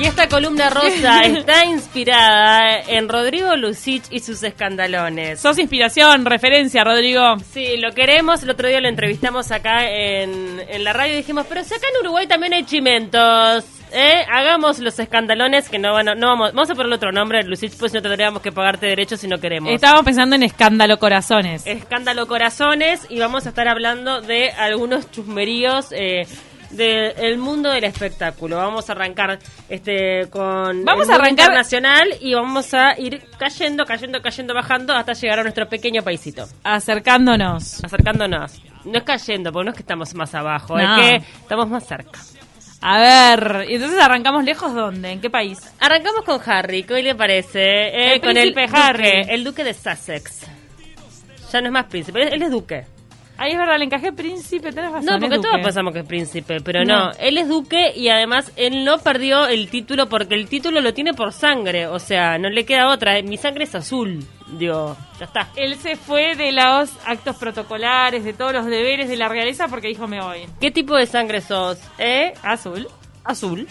Y esta columna rosa está inspirada en Rodrigo Lucich y sus escandalones. Sos inspiración, referencia, Rodrigo. Sí, lo queremos. El otro día lo entrevistamos acá en, en la radio y dijimos, pero si acá en Uruguay también hay chimentos. ¿eh? Hagamos los escandalones que no van a, no vamos, vamos a ponerle otro nombre, Lucich, pues no tendríamos que pagarte derechos si no queremos. Estábamos pensando en escándalo corazones. Escándalo Corazones y vamos a estar hablando de algunos chusmeríos eh, del mundo del espectáculo. Vamos a arrancar este con Vamos el a arrancar- internacional y vamos a ir cayendo, cayendo, cayendo, bajando hasta llegar a nuestro pequeño paisito, Acercándonos. acercándonos. No es cayendo, porque no es que estamos más abajo, No. es que estamos más cerca. A ver, y entonces arrancamos lejos dónde? ¿En qué país? Arrancamos con Harry, ¿qué le parece? Eh, El con el duque, Harry. el duque de Sussex. Ya no es más príncipe, él es duque. Ahí es verdad, le encajé príncipe, tenés razón. No, porque todos pensamos que es príncipe, pero no. No. Él es duque y además él no perdió el título porque el título lo tiene por sangre. O sea, no le queda otra. Mi sangre es azul. Digo, ya está. Él se fue de los actos protocolares, de todos los deberes de la realeza porque dijo me voy. ¿Qué tipo de sangre sos? ¿Eh? Azul. Azul.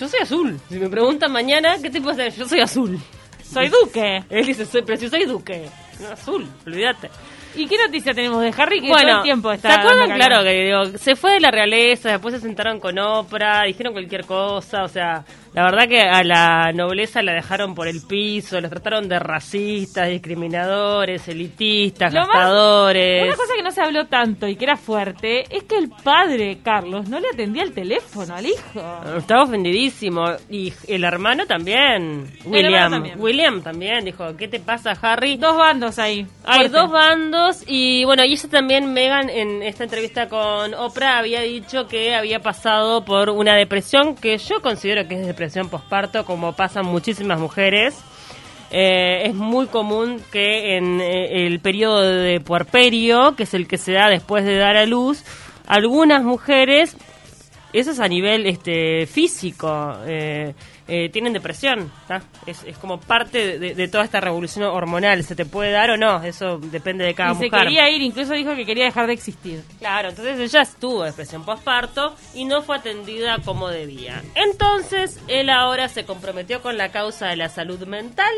Yo soy azul. Si me preguntan mañana, ¿qué tipo de sangre? Yo soy azul. Soy duque. Él dice, soy, pero si soy duque. No, azul, olvídate. ¿Y qué noticia tenemos de Harry que todo Bueno, el tiempo está ¿se acuerdan? Claro, que digo, se fue de la realeza, después se sentaron con Oprah, dijeron cualquier cosa, o sea, la verdad que a la nobleza la dejaron por el piso, los trataron de racistas, discriminadores, elitistas, Lo más- gastadores. Una cosa que no se habló tanto y que era fuerte es que el padre, Carlos, no le atendía el teléfono al hijo. Estaba ofendidísimo. Y el hermano también, William. hermano también. William también dijo, ¿qué te pasa, Harry? Dos bandos ahí. Hay fuerte. dos bandos y bueno, y ella también, Megan, en esta entrevista con Oprah, había dicho que había pasado por una depresión, que yo considero que es depresión posparto, como pasan muchísimas mujeres. Eh, es muy común que en eh, el periodo de puerperio, que es el que se da después de dar a luz, algunas mujeres, eso es a nivel este físico, eh, eh, tienen depresión. Es, es como parte de, de toda esta revolución hormonal. ¿Se te puede dar o no? Eso depende de cada Y se mujer. quería ir, incluso dijo que quería dejar de existir. Claro, entonces ella estuvo depresión postparto y no fue atendida como debía. Entonces, él ahora se comprometió con la causa de la salud mental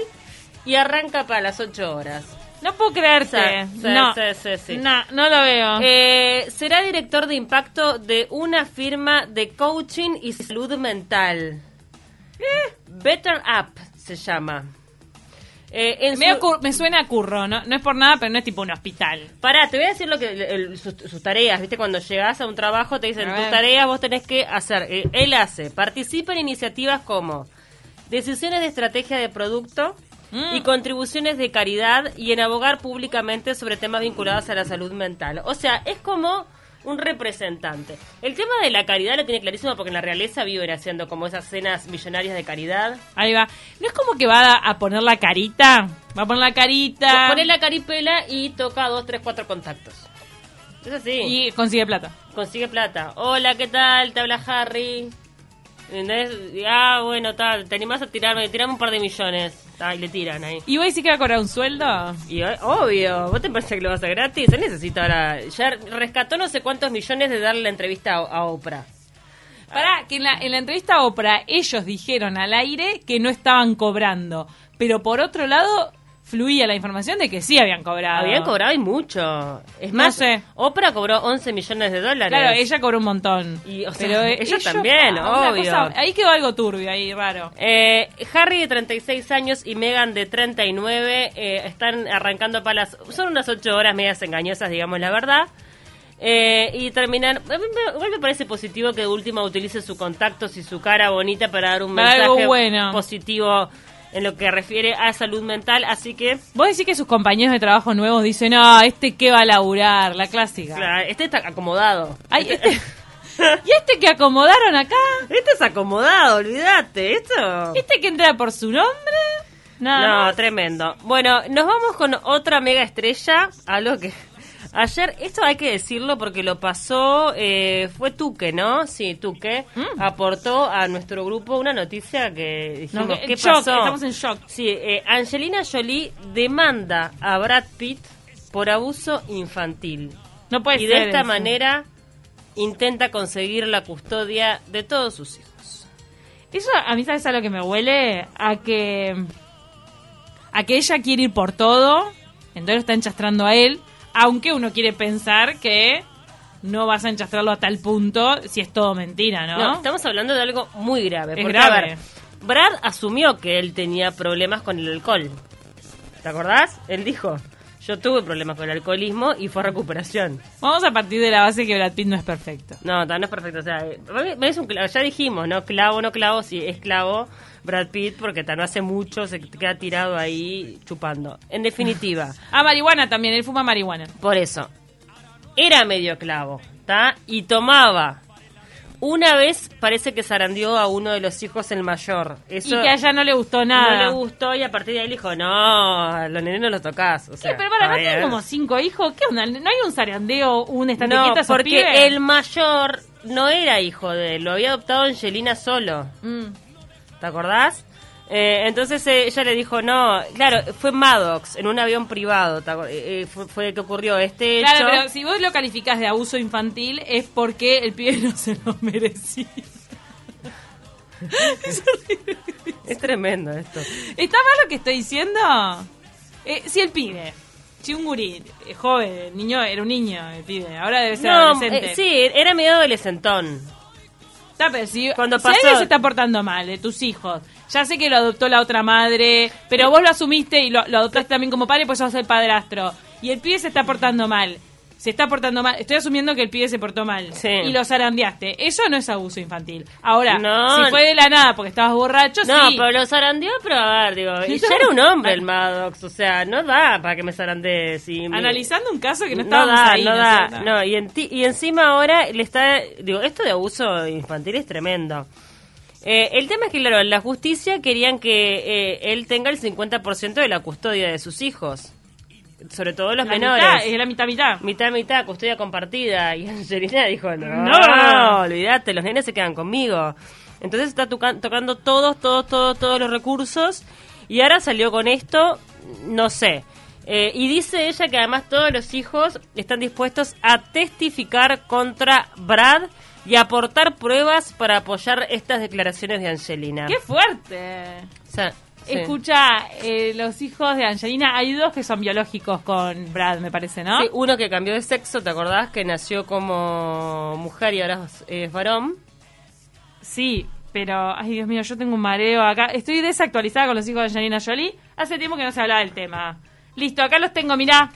y arranca para las 8 horas. No puedo creerte. Sí, sí, no, sí, sí, sí. no, no lo veo. Eh, será director de impacto de una firma de coaching y salud mental. Better Up se llama. Eh, en me, su- ocur- me suena a curro, no, no es por nada, pero no es tipo un hospital. Pará, te voy a decir lo que el- el- sus, sus tareas, ¿viste? Cuando llegas a un trabajo te dicen, tus tareas vos tenés que hacer. Eh, él hace, participa en iniciativas como decisiones de estrategia de producto Mm. y contribuciones de caridad y en abogar públicamente sobre temas vinculados a la salud mental. O sea, es como un representante. El tema de la caridad lo tiene clarísimo porque en la realeza viven haciendo como esas cenas millonarias de caridad. Ahí va. No es como que va a, poner la carita. Va a poner la carita. Pone la caripela y toca dos, tres, cuatro contactos. Es así. Y consigue plata. Consigue plata. Hola, ¿qué tal? Te habla Harry. ¿Entendés? Ah, bueno, tal. Te animás a tirarme. Tirame un par de millones. Ah, y le tiran ahí. ¿Y vos decís que va a cobrar un sueldo? Y eh, obvio, ¿vos te parece que lo vas a gratis? Él necesita ahora. Ya rescató no sé cuántos millones de darle la entrevista a, a Oprah. Pará, que en la, en la entrevista a Oprah ellos dijeron al aire que no estaban cobrando. Pero por otro lado, fluía la información de que sí habían cobrado. Habían cobrado y mucho. Es No más, sé. Oprah cobró 11 millones de dólares. Claro, ella cobró un montón. Y, o sea, pero ella también, ah, obvio. cosa- ahí quedó algo turbio, ahí raro. Eh, Harry de 36 años y Meghan de 39 eh, están arrancando para las... Son unas 8 horas medias engañosas, digamos la verdad. Eh, y me, igual me parece positivo que de última utilice sus contactos y su cara bonita para dar un mensaje bueno. positivo en lo que refiere a salud mental. Así que... Vos decís que sus compañeros de trabajo nuevos dicen, no, este que va a laburar, la clásica. claro, este está acomodado. Ay, este- ¿Y este que acomodaron acá? Este es acomodado, olvídate. Esto... ¿Este que entra por su nombre? Nada No, más. tremendo. Bueno, nos vamos con otra mega estrella, algo que ayer, esto hay que decirlo porque lo pasó, eh, fue Tuque, ¿no? Sí, Tuque Mm. aportó a nuestro grupo una noticia que dijimos, No, que- ¿qué shock, pasó? estamos en shock. Sí, eh, Angelina Jolie demanda a Brad Pitt por abuso infantil. No puede y ser. de esta eso. manera intenta conseguir la custodia de todos sus hijos. Eso a mí, ¿sabes a lo que me huele? A que. A que ella quiere ir por todo, entonces está enchastrando a él, aunque uno quiere pensar que no vas a enchastrarlo a tal punto si es todo mentira, ¿no? No, estamos hablando de algo muy grave. Es porque, grave. a ver, Brad asumió que él tenía problemas con el alcohol. ¿Te acordás? Él dijo, yo tuve problemas con el alcoholismo y fue recuperación. Vamos a partir de la base que Brad Pitt no es perfecto. No, no es perfecto. O sea, eh, es un clavo, ya dijimos, ¿no? Clavo, no clavo, sí, es clavo Brad Pitt porque no hace mucho, se queda tirado ahí chupando. En definitiva, Ah, marihuana también, él fuma marihuana. por eso, era medio clavo, ¿está? Y tomaba. Una vez parece que zarandeó a uno de los hijos el mayor. Eso y que a ella no le gustó nada. no le gustó y a partir de ahí le dijo, no, los nenes no los tocas. O sea, ¿Qué? Pero para, ¿no tienen como cinco hijos? ¿Qué onda? ¿No hay un zarandeo, un No, esos porque pibes? el mayor no era hijo de él, lo había adoptado Angelina solo. Mm. ¿Te acordás? Eh, entonces eh, ella le dijo, no, claro, fue Maddox en un avión privado, ¿te acuer- eh, eh, fue, fue que ocurrió este Claro, hecho. pero si vos lo calificás de abuso infantil es porque el pibe no se lo merecía. Es tremendo esto. ¿Está mal lo que estoy diciendo? Eh, si el pibe, si un gurí, eh, joven, el niño era un niño, el pibe, ahora debe ser No, adolescente. eh, sí, era medio adolescentón. Está, pero si, Cuando si pasó- alguien se está portando mal de tus hijos, ya sé que lo adoptó la otra madre, pero vos lo asumiste y lo, lo adoptaste también como padre, pues sos el padrastro. Y el pibe se está portando mal. Se está portando mal. Estoy asumiendo que el pibe se portó mal. Sí. Y lo zarandeaste. Eso no es abuso infantil. Ahora, No. si fue de la nada porque estabas borracho, No, sí. pero lo zarandeó, pero a ver, digo, y ya era un hombre el Maddox, o sea, no da para que me zarandees. Y me- Analizando un caso que no no estábamos da, ahí. no ¿no da, no, y, en ti- y encima ahora le está, digo, esto de abuso infantil es tremendo. Eh, el tema es que, claro, la justicia querían que eh, él tenga el 50% de la custodia de sus hijos, sobre todo los La menores. mitad, es la mitad, mitad. Mitad, mitad, custodia compartida. Y Angelina dijo, no, No. olvídate, los nenes se quedan conmigo. Entonces está toca- tocando todos, todos, todos, todos los recursos. Y ahora salió con esto, no sé. Eh, y dice ella que además todos los hijos están dispuestos a testificar contra Brad y aportar pruebas para apoyar estas declaraciones de Angelina. ¡Qué fuerte! O sea, sí. Escucha, eh, los hijos de Angelina, hay dos que son biológicos con Brad, me parece, ¿no? Sí, uno que cambió de sexo, ¿te acordás? Que nació como mujer y ahora es- es varón. Sí, pero, ay Dios mío, yo tengo un mareo acá. Estoy desactualizada con los hijos de Angelina Jolie. Hace tiempo que no se hablaba del tema. Listo, acá los tengo, mirá.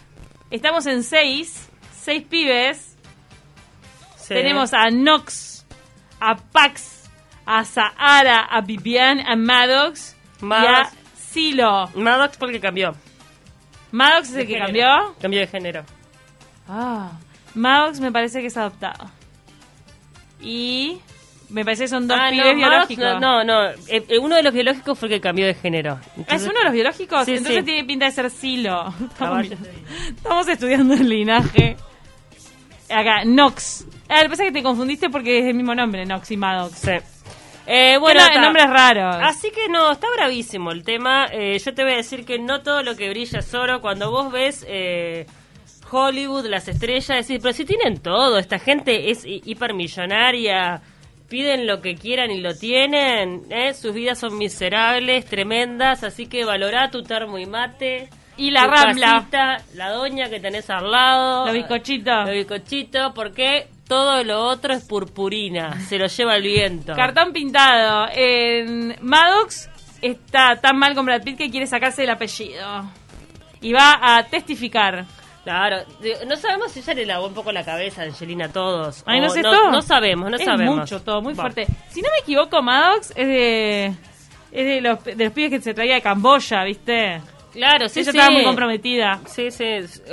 Estamos en seis, seis pibes. Sí. Tenemos a Nox, a Pax, a Sahara, a Vivian, a Maddox y a. Silo. Maddox porque cambió. Maddox es el que género. cambió. Cambió de género. Ah, Maddox me parece que es adoptado. Y me parece que son dos Ah, pibes no, Maddox biológicos. no, no, no. Eh, eh, uno de los biológicos fue el que cambió de género. ¿Es uno de los biológicos? Sí, Entonces sí. tiene pinta de ser Silo. Estamos, Caballo. estamos estudiando el linaje. Acá, Nox. Ah, lo que pasa es que te confundiste porque es el mismo nombre, Nox y Maddox. Sí. Eh, bueno, Bueno, está. nombres raros. Así que no, está bravísimo el tema. Eh, yo te voy a decir que no todo lo que brilla es oro. Cuando vos ves eh, Hollywood, las estrellas, decís, pero si tienen todo, esta gente es hi- hipermillonaria, piden lo que quieran y lo tienen, ¿eh? sus vidas son miserables, tremendas, así que valorá tu termo y mate. Y la tu Rambla. casita, la doña que tenés al lado. Los bizcochitos. Los bizcochitos, porque todo lo otro es purpurina, se lo lleva el viento. Cartón pintado. En Maddox está tan mal con Brad Pitt que quiere sacarse el apellido. Y va a testificar. Claro, no sabemos si ella le lavó un poco la cabeza a Angelina todos. Ay, no sé todo. No sabemos, no es sabemos. mucho todo, muy fuerte. Si no me equivoco, Maddox es de... Es de los, de los pibes que se traía de Camboya, ¿viste? Claro, sí, Ella sí. estaba muy comprometida. Sí, sí.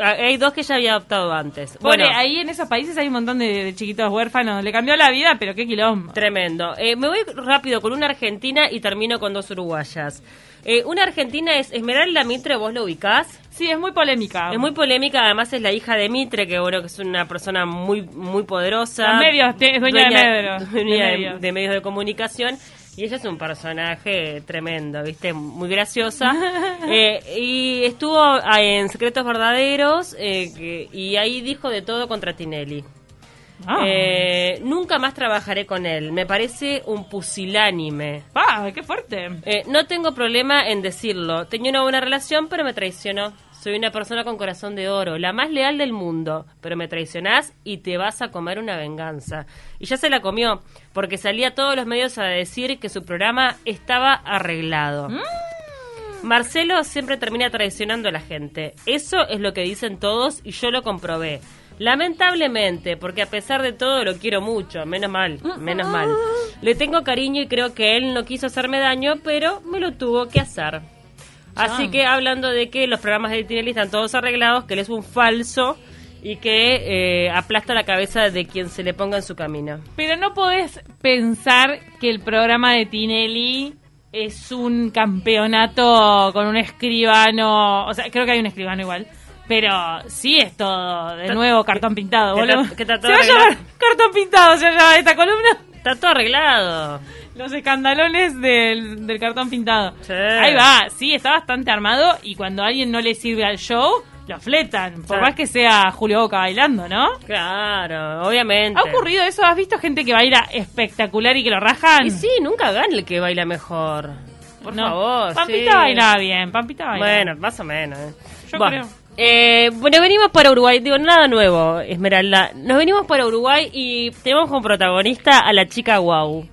Hay dos que ella había adoptado antes. Bueno, Bueno, ahí en esos países hay un montón de, de chiquitos huérfanos. Le cambió la vida, pero qué quilombo. tremendo. Eh, me voy rápido con una argentina y termino con dos uruguayas. Eh, una argentina es Esmeralda Mitre, ¿vos lo ubicás? Sí, es muy polémica. Es muy polémica, además es la hija de Mitre, que bueno, que es una persona muy muy poderosa. Los medios, es dueña de medios, dueña de, medios. de medios de comunicación. Y ella es un personaje tremendo, ¿viste? Muy graciosa. Eh, y estuvo ah, en Secretos Verdaderos eh, que- y ahí dijo de todo contra Tinelli. Ah. Eh, nunca más trabajaré con él. Me parece un pusilánime. ¡Ah, qué fuerte! Eh, no tengo problema en decirlo. Tenía una buena relación, pero me traicionó. Soy una persona con corazón de oro, la más leal del mundo, pero me traicionás y te vas a comer una venganza. Y ya se la comió, porque salía a todos los medios a decir que su programa estaba arreglado. Marcelo siempre termina traicionando a la gente. Eso es lo que dicen todos y yo lo comprobé. Lamentablemente, porque a pesar de todo lo quiero mucho, menos mal, menos mal. Le tengo cariño y creo que él no quiso hacerme daño, pero me lo tuvo que hacer. Así que hablando de que los programas de Tinelli están todos arreglados, que él es un falso y que eh, aplasta la cabeza de quien se le ponga en su camino. Pero no podés pensar que el programa de Tinelli es un campeonato con un escribano. O sea, creo que hay un escribano igual. Pero sí es todo, de nuevo, cartón pintado, boludo. que está se va a llamar cartón pintado, se llama esta columna. Está todo arreglado. Los escandalones del, del cartón pintado. Sí. Ahí va, sí, está bastante armado y cuando a alguien no le sirve al show, lo fletan. Por Sí. más que sea Julio Boca bailando, ¿no? Claro, obviamente. ¿Ha ocurrido eso? ¿Has visto gente que baila espectacular y que lo rajan? Y sí, nunca gana el que baila mejor. Por No. favor. Pampita sí. baila bien, Pampita baila. Bueno, más o menos. eh. Yo Buah. creo. Eh, bueno, venimos para Uruguay. Digo, nada nuevo, Esmeralda. Nos venimos para Uruguay y tenemos como protagonista a la chica Guau.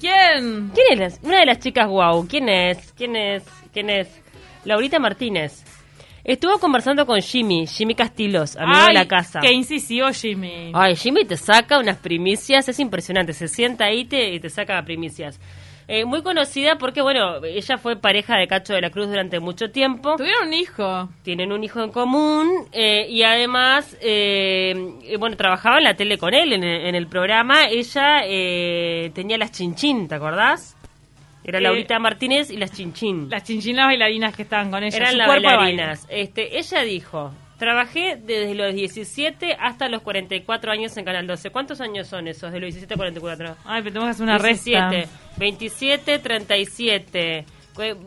¿Quién? ¿Quién es? la- Una de las chicas Guau. ¿Quién es? ¿Quién es? ¿Quién es? Laurita Martínez. Estuvo conversando con Jimmy, Jimmy Castilos, amigo de la casa. Qué incisivo, Jimmy. Ay, Jimmy te saca unas primicias, es impresionante. Se sienta ahí te, y te saca primicias. Eh, muy conocida porque, bueno, ella fue pareja de Cacho de la Cruz durante mucho tiempo. Tuvieron un hijo. Tienen un hijo en común eh, y además, eh, eh, bueno, trabajaba en la tele con él, en el, en el programa. Ella eh, tenía las chinchín, ¿te acordás? Era Eh, Laurita Martínez y las chinchín. Las chinchinas bailarinas que estaban con ella. Eran las bailarinas. Este, ella dijo, trabajé desde los 17 hasta los 44 años en Canal 12. ¿Cuántos años son esos de los 17 a 44? baile. Ay, pero tenemos que hacer una 17, resta. 27, 37,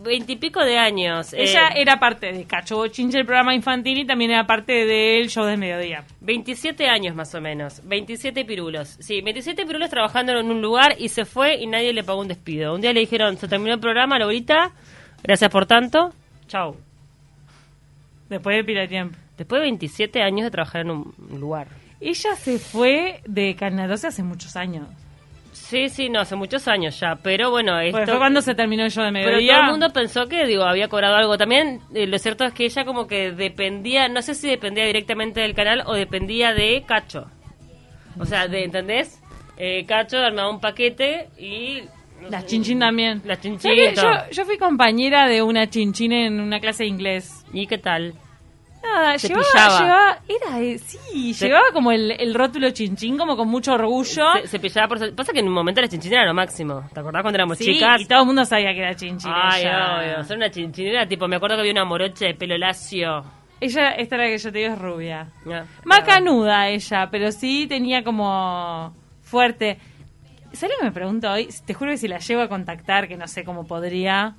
20 y pico de años. Ella Eh, era parte de Cacho Bochinche, el programa infantil, y también era parte del show de mediodía. 27 años más o menos, 27 pirulos. Sí, 27 pirulos trabajando en un lugar y se fue y nadie le pagó un despido. Un día le dijeron, se terminó el programa, Laurita, gracias por tanto, chau. Después de pila de tiempo. Después de 27 años de trabajar en un lugar. Ella se fue de Canal 12 hace muchos años. Sí, sí, no, hace muchos años ya, pero bueno, esto... Porque fue cuando se terminó el show de Pero mediodía. todo el mundo pensó que, digo, había cobrado algo. También eh, lo cierto es que ella como que dependía, no sé si dependía directamente del canal o dependía de Cacho. O sea, de, ¿entendés? Eh, Cacho armaba un paquete y... no Las sé, chinchín también. Las ¿Sabes chinchín. Yo, yo fui compañera de una chinchín en una clase de inglés. ¿Y qué tal? Nada, Se llevaba, pillaba. llevaba- era, eh, sí, llevaba como el, el rótulo chinchín, como con mucho orgullo. Se, se pillaba por... Pasa que en un momento la chinchín era lo máximo. ¿Te acordás cuando éramos Sí, chicas? y todo el mundo sabía que era chinchín. Ay, obvio. Ser una chinchinera, tipo, me acuerdo que había una morocha de pelo lacio. Ella, esta era la que yo te digo, es rubia. Ah, Macanuda ella, pero sí tenía como fuerte. ¿Sabes lo que me pregunto hoy? Te juro que si la llego a contactar, que no sé cómo podría.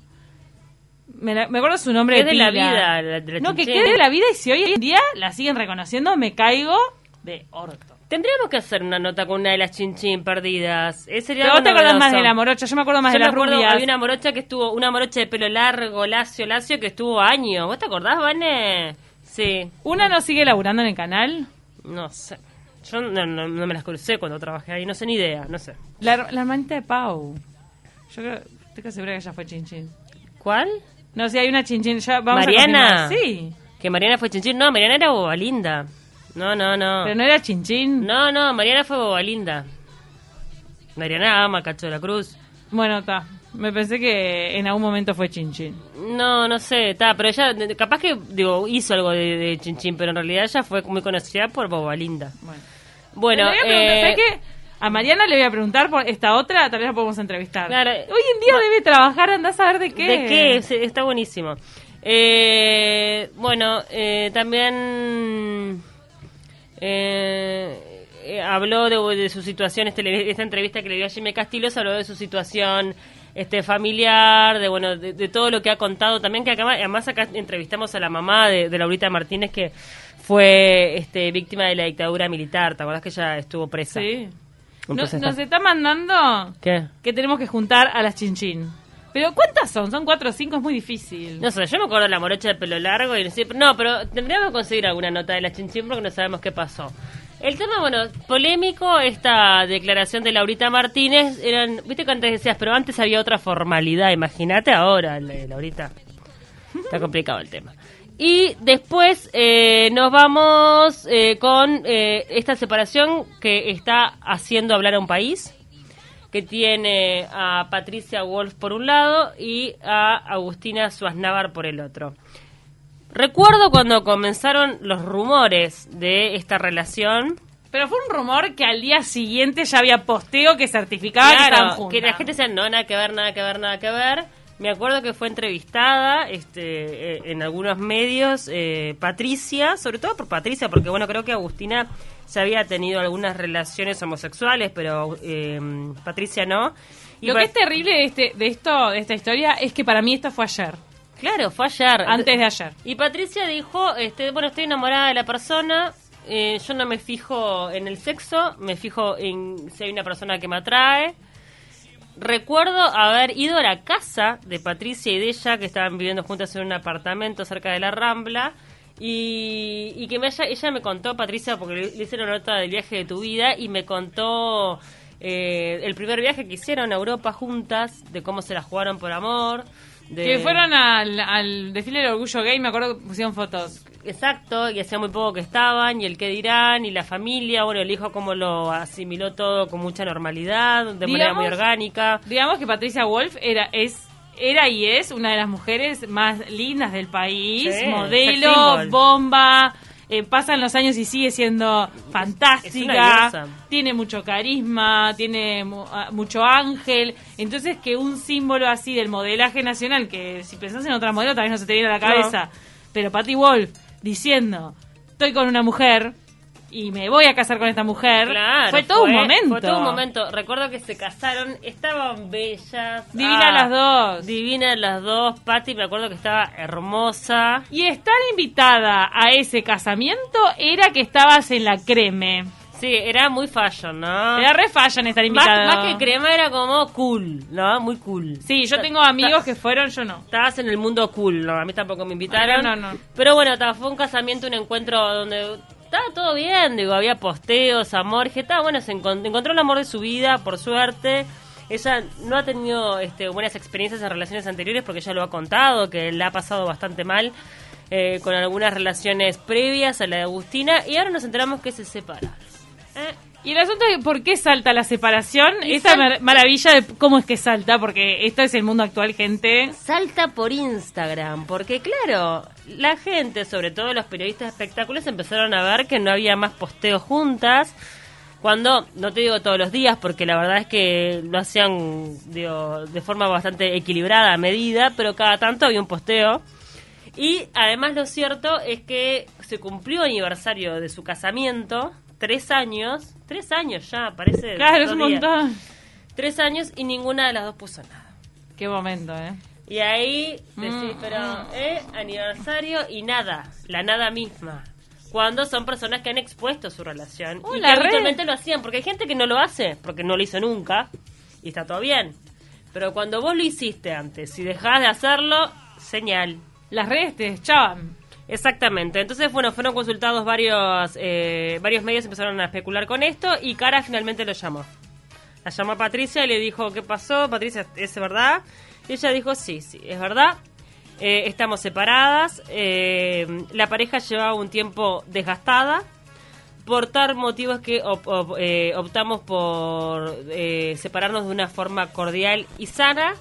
Me, la- me acuerdo su nombre ¿Qué de la vida, la- de la no, que quede de la vida y si hoy en día la siguen reconociendo, me caigo de orto. Tendríamos que hacer una nota con una de las chinchín perdidas. Eh, sería Pero vos te acordás más de la morocha, yo me acuerdo más Yo de acuerdo, rubias. había una morocha que estuvo, una morocha de pelo largo, lacio, lacio, que estuvo años. ¿Vos te acordás, Vane? Sí. ¿Una no sigue laburando en el canal? No sé. Yo no, no- no me las crucé cuando trabajé ahí, no sé ni idea, no sé. La, la hermanita de Pau. Yo creo, estoy casi segura que ella fue chinchín. ¿Cuál? No, si hay una chinchín. Ya vamos Mariana. A sí, Que Mariana fue chinchín. No, Mariana era bobalinda. No, no, no. pero no era chinchín. No, no, Mariana fue bobalinda. Mariana ama Cacho de la Cruz. Bueno, está. Me pensé que en algún momento fue chinchín. No, no sé, está, pero ella, capaz que, digo, hizo algo de, de Chinchín, pero en realidad ella fue muy conocida por Bobalinda. Bueno. Bueno, eh. A Mariana le voy a preguntar por esta otra, tal vez la podemos entrevistar. Claro. Hoy en día debe trabajar, andás a ver de qué. ¿De qué? Está buenísimo. Eh, bueno, eh, también eh, eh, habló de, de su situación, este, esta entrevista que le dio a Jimmy Castillo, habló de su situación este familiar, de bueno, de, de todo lo que ha contado también, que acá, además acá entrevistamos a la mamá de, de Laurita Martínez que fue este, víctima de la dictadura militar, ¿te acordás que ella estuvo presa? Sí. No- nos está- mandando ¿Qué? que tenemos que juntar a las chinchín. Pero ¿cuántas son? Son cuatro o cinco, es muy difícil. No sé, yo me acuerdo de la morocha de pelo largo y no sé, no, pero tendríamos que conseguir alguna nota de la chinchín porque no sabemos qué pasó. El tema, bueno, polémico, esta declaración de Laurita Martínez, eran, viste que antes decías, pero antes había otra formalidad, imagínate ahora, la- Laurita. Está complicado el tema. Y después eh, nos vamos eh, con eh, esta separación que está haciendo hablar a un país, que tiene a Patricia Wolf por un lado y a Agustina Suaznavar por el otro. Recuerdo cuando comenzaron los rumores de esta relación. Pero fue un rumor que al día siguiente ya había posteo que certificaba que estaban Claro, juntas. que la gente decía, no, nada que ver, nada que ver, nada que ver. Me acuerdo que fue entrevistada este, eh, en algunos medios eh, Patricia, sobre todo por Patricia, porque bueno, creo que Agustina ya había tenido algunas relaciones homosexuales, pero eh, Patricia no. Y Lo que es terrible de, este, de esto, de esta historia, es que para mí esto fue ayer. Claro, fue ayer. Antes de ayer. Y Patricia dijo, este, bueno, estoy enamorada de la persona, eh, yo no me fijo en el sexo, me fijo en si hay una persona que me atrae. Recuerdo haber ido a la casa de Patricia y de ella, que estaban viviendo juntas en un apartamento cerca de la Rambla, y, y que ella me contó, Patricia, porque le, le hicieron nota del viaje de tu vida, y me contó eh, el primer viaje que hicieron a Europa juntas, de cómo se la jugaron por amor. De... Que fueron al, al desfile del orgullo gay, me acuerdo que pusieron fotos. Exacto, y hacía muy poco que estaban, y el qué dirán, y la familia, bueno, el hijo como lo asimiló todo con mucha normalidad, de manera muy Digamos- orgánica. Digamos que Patricia Wolf era, es, era y es una de las mujeres más lindas del país, Sí, modelo, bomba, eh, pasan los años y sigue siendo Es fantástica, tiene mucho carisma, tiene mu- ah, mucho ángel, entonces que un símbolo así del modelaje nacional, que si pensás en otra modelo tal vez no se te viene a la cabeza, pero Patty Wolf diciendo, estoy con una mujer y me voy a casar con esta mujer, Claro, fue todo un momento. Fue todo un momento. Recuerdo que se casaron, estaban bellas. Divinas ah, las dos. Divinas las dos. Patty, me acuerdo que estaba hermosa. Y estar invitada a ese casamiento era que estabas en la creme. Sí, era muy fashion, ¿no? Era re fashion estar más, invitada. más que crema era como cool, ¿no? Muy cool. Sí, yo tengo amigos que fueron, yo no. Estabas en el mundo cool, ¿no? A mí tampoco me invitaron. No, no, no. Pero bueno, fue un casamiento, un encuentro donde estaba todo bien, digo, había posteos, amor. Dije, está bueno, se encont- encontró el amor de su vida, por suerte. Ella no ha tenido este, buenas experiencias en relaciones anteriores porque ella lo ha contado, que le ha pasado bastante mal eh, con algunas relaciones previas a la de Agustina. Y ahora nos enteramos que se separaron. ¿Eh? Y el asunto es por qué salta la separación, Y esta sal- maravilla de cómo es que salta, porque esto es el mundo actual, gente. salta por Instagram, porque claro, la gente, sobre todo los periodistas de espectáculos, empezaron a ver que no había más posteos juntas. Cuando, no te digo todos los días, porque la verdad es que lo hacían digo, de forma bastante equilibrada, a medida, pero cada tanto había un posteo. Y además lo cierto es que se cumplió aniversario de su casamiento, tres años, tres años ya, parece. Claro, es un montón. Tres años y ninguna de las dos puso nada. Qué momento, ¿eh? Y ahí decís, Mm, pero, ¿eh? Aniversario y nada, la nada misma. Cuando son personas que han expuesto su relación. Oh, y que la red. habitualmente lo hacían, porque hay gente que no lo hace, porque no lo hizo nunca, y está todo bien. Pero cuando vos lo hiciste antes, si dejás de hacerlo, señal. Las redes te echaban. Exactamente. Entonces, bueno, fueron consultados varios, eh, varios medios, empezaron a especular con esto, y Cara finalmente lo llamó. La llamó a Patricia y le dijo, ¿qué pasó? Patricia, ¿es verdad? Y ella dijo, sí, sí, es verdad. Eh, estamos separadas. Eh, la pareja llevaba un tiempo desgastada. Por tal motivos que op- op- eh, optamos por eh, separarnos de una forma cordial y sana.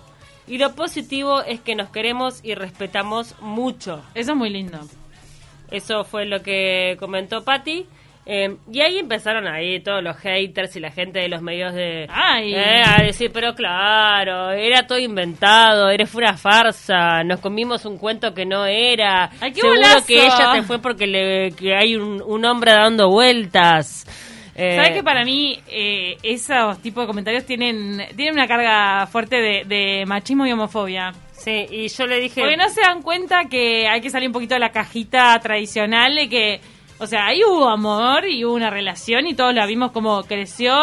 Y lo positivo es que nos queremos y respetamos mucho. Eso es muy lindo. Eso fue lo que comentó Patty. Eh, y ahí empezaron ahí todos los haters y la gente de los medios de... Ay. Eh, a decir, pero claro, era todo inventado, eres una farsa, nos comimos un cuento que no era. Ay, qué Seguro bolazo. que ella te fue porque le, que hay un, un hombre dando vueltas. Eh, ¿Sabes que para mí eh, esos tipos de comentarios tienen, tienen una carga fuerte de, de machismo y homofobia? Sí, y yo le dije... Porque no se dan cuenta que hay que salir un poquito de la cajita tradicional de que, o sea, ahí hubo amor y hubo una relación y todos la vimos como creció.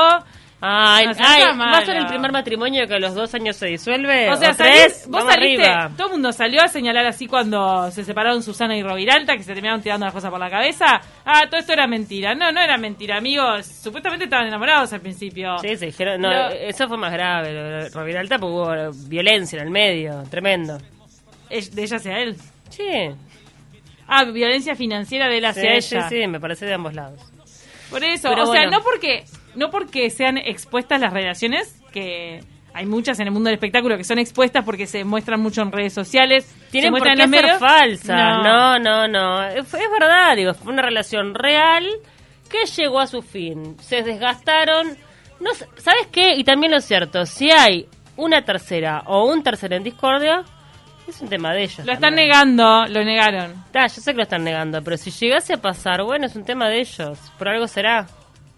Ay, No ay, va a ser el primer matrimonio que a los dos años se disuelve. O sea, tres, salís- vos saliste, arriba. todo el mundo salió a señalar así cuando se separaron Susana y Roviralta, que se terminaron tirando las cosas por la cabeza. Ah, todo esto era mentira. No, no era mentira, amigos. Supuestamente estaban enamorados al principio. Sí, se dijeron, no, eso fue más grave, Roviralta, porque hubo violencia en el medio, tremendo. De ella hacia él. Sí, Ah, violencia financiera de él hacia sí, ella. sí, sí, me parece de ambos lados. Por eso, Pero o sea, no porque no porque sean expuestas las relaciones, que hay muchas en el mundo del espectáculo que son expuestas porque se muestran mucho en redes sociales, Tienen por qué ser medios. falsas. No, no, no. Es, es verdad, digo, fue una relación real que llegó a su fin. Se desgastaron. No, ¿Sabes qué? Y también lo cierto, si hay una tercera o un tercero en discordia, es un tema de ellos. Lo están también. negando, lo negaron. Ah, yo sé que lo están negando, pero si llegase a pasar, bueno, es un tema de ellos. Por algo será.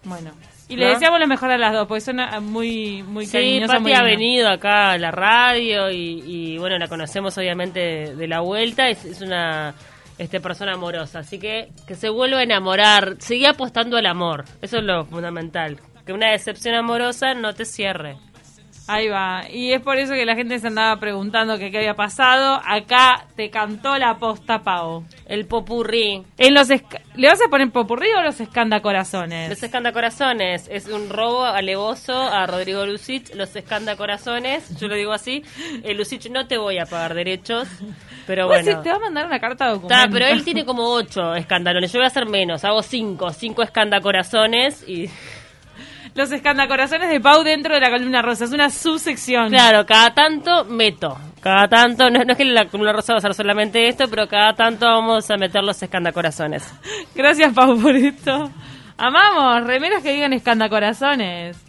Bueno. Y ¿No? le deseamos lo mejor a las dos, porque son muy, muy Sí, cariñosas. muy ha venido acá a la radio y, y, bueno, la conocemos obviamente de, de la vuelta. Es, es una este persona amorosa, así que que se vuelva a enamorar. Sigue apostando al amor, eso es lo fundamental. Que una decepción amorosa no te cierre. Ahí va. Y es por eso que la gente se andaba preguntando que qué había pasado. Acá te cantó la posta, Pau. El popurrí. En los esca- ¿Le vas a poner popurrí o los escandacorazones? Los escandacorazones es un robo alevoso a Rodrigo Lucich. Los escandacorazones, yo lo digo así. El Lucich no te voy a pagar derechos, pero Vos bueno. te va a mandar una carta de documento. Está, pero él tiene como ocho escandalones. Yo voy a hacer menos. Hago cinco. Cinco escandacorazones y... Los escandacorazones de Pau dentro de la columna rosa. Es una subsección. Claro, cada tanto meto. Cada tanto, no, no es que la columna rosa va a ser solamente esto, pero cada tanto vamos a meter los escandacorazones. Gracias, Pau, por esto. Amamos, remeras que digan escandacorazones.